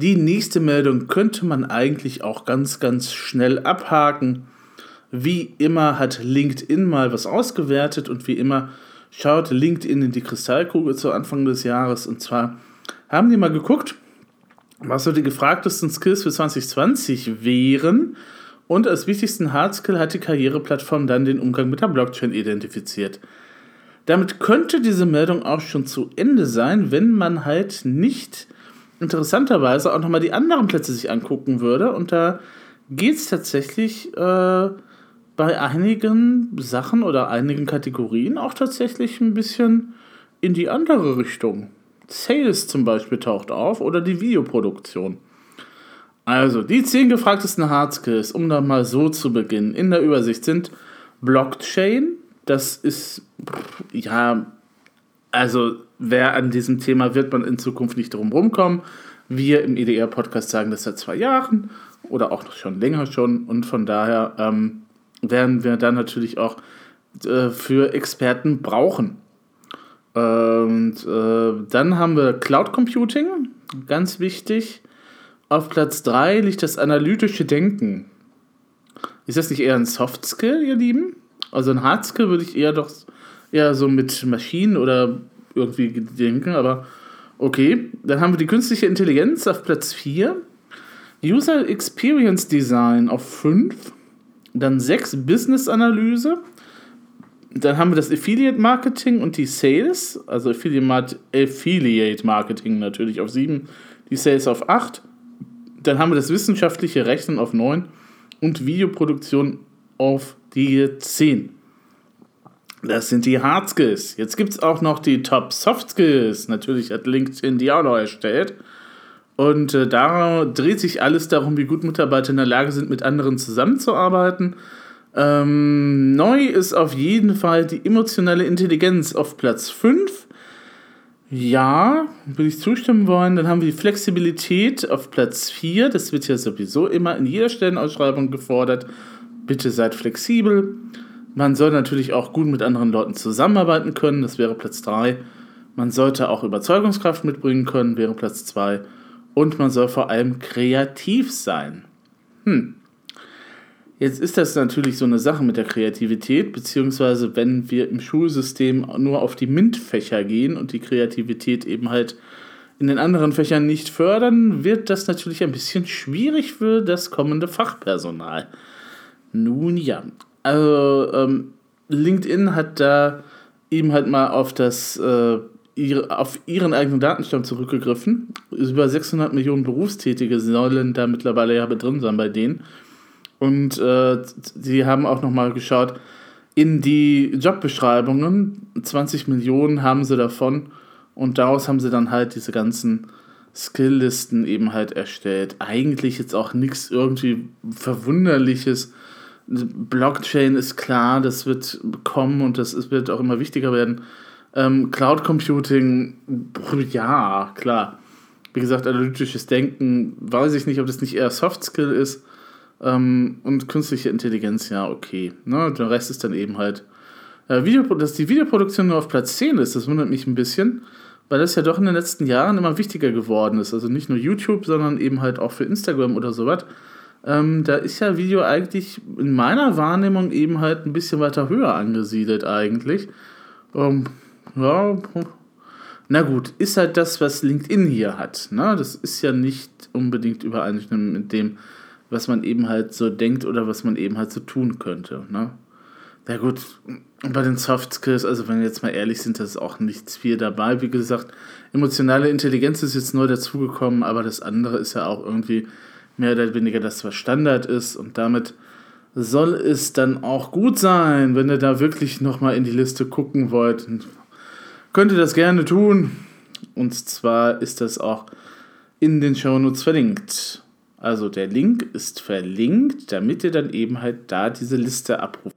Die nächste Meldung könnte man eigentlich auch ganz, ganz schnell abhaken. Wie immer hat LinkedIn mal was ausgewertet und wie immer schaut LinkedIn in die Kristallkugel zu Anfang des Jahres. Und zwar haben die mal geguckt, was so die gefragtesten Skills für 2020 wären. Und als wichtigsten Hardskill hat die Karriereplattform dann den Umgang mit der Blockchain identifiziert. Damit könnte diese Meldung auch schon zu Ende sein, wenn man halt nicht interessanterweise auch nochmal die anderen Plätze sich angucken würde. Und da geht es tatsächlich äh, bei einigen Sachen oder einigen Kategorien auch tatsächlich ein bisschen in die andere Richtung. Sales zum Beispiel taucht auf oder die Videoproduktion. Also, die zehn gefragtesten Hard Skills, um da mal so zu beginnen, in der Übersicht sind Blockchain. Das ist, ja, also wer an diesem Thema wird man in Zukunft nicht drum rumkommen. Wir im EDR-Podcast sagen das seit zwei Jahren oder auch schon länger schon und von daher ähm, werden wir dann natürlich auch äh, für Experten brauchen. Und äh, dann haben wir Cloud Computing, ganz wichtig. Auf Platz 3 liegt das analytische Denken. Ist das nicht eher ein Soft Skill, ihr Lieben? Also ein Hard Skill würde ich eher doch eher so mit Maschinen oder irgendwie denken, aber okay. Dann haben wir die künstliche Intelligenz auf Platz 4. User Experience Design auf 5. Dann 6 Business Analyse. Dann haben wir das Affiliate Marketing und die Sales. Also Affiliate Marketing natürlich auf 7. Die Sales auf 8. Dann haben wir das wissenschaftliche Rechnen auf 9. Und Videoproduktion auf die 10. Das sind die Hard Skills. Jetzt gibt es auch noch die Top Soft Skills. Natürlich hat LinkedIn die auch noch erstellt. Und äh, da dreht sich alles darum, wie gut Mitarbeiter in der Lage sind, mit anderen zusammenzuarbeiten. Ähm, neu ist auf jeden Fall die emotionale Intelligenz auf Platz 5. Ja, würde ich zustimmen wollen. Dann haben wir die Flexibilität auf Platz 4. Das wird ja sowieso immer in jeder Stellenausschreibung gefordert. Bitte seid flexibel. Man soll natürlich auch gut mit anderen Leuten zusammenarbeiten können, das wäre Platz 3. Man sollte auch Überzeugungskraft mitbringen können, wäre Platz 2. Und man soll vor allem kreativ sein. Hm. Jetzt ist das natürlich so eine Sache mit der Kreativität, beziehungsweise wenn wir im Schulsystem nur auf die MINT-Fächer gehen und die Kreativität eben halt in den anderen Fächern nicht fördern, wird das natürlich ein bisschen schwierig für das kommende Fachpersonal. Nun ja, also ähm, LinkedIn hat da eben halt mal auf das äh, ihre, auf ihren eigenen Datenstamm zurückgegriffen. Über 600 Millionen Berufstätige sollen da mittlerweile ja drin sein bei denen. Und äh, sie haben auch nochmal geschaut in die Jobbeschreibungen. 20 Millionen haben sie davon. Und daraus haben sie dann halt diese ganzen Skilllisten eben halt erstellt. Eigentlich jetzt auch nichts irgendwie Verwunderliches Blockchain ist klar, das wird kommen und das wird auch immer wichtiger werden. Ähm, Cloud Computing, ja, klar. Wie gesagt, analytisches Denken, weiß ich nicht, ob das nicht eher Soft Skill ist. Ähm, und künstliche Intelligenz, ja, okay. Ne? Der Rest ist dann eben halt. Äh, Video, dass die Videoproduktion nur auf Platz 10 ist, das wundert mich ein bisschen, weil das ja doch in den letzten Jahren immer wichtiger geworden ist. Also nicht nur YouTube, sondern eben halt auch für Instagram oder sowas. Ähm, da ist ja Video eigentlich in meiner Wahrnehmung eben halt ein bisschen weiter höher angesiedelt eigentlich. Ähm, ja, na gut, ist halt das, was LinkedIn hier hat. Ne? Das ist ja nicht unbedingt übereinstimmend mit dem, was man eben halt so denkt oder was man eben halt so tun könnte. Ne? Ja gut, bei den Soft Skills, also wenn wir jetzt mal ehrlich sind, das ist auch nichts viel dabei. Wie gesagt, emotionale Intelligenz ist jetzt neu dazugekommen, aber das andere ist ja auch irgendwie mehr oder weniger das, was Standard ist. Und damit soll es dann auch gut sein, wenn ihr da wirklich nochmal in die Liste gucken wollt. Könnt ihr das gerne tun. Und zwar ist das auch in den Shownotes verlinkt. Also der Link ist verlinkt, damit ihr dann eben halt da diese Liste abruft.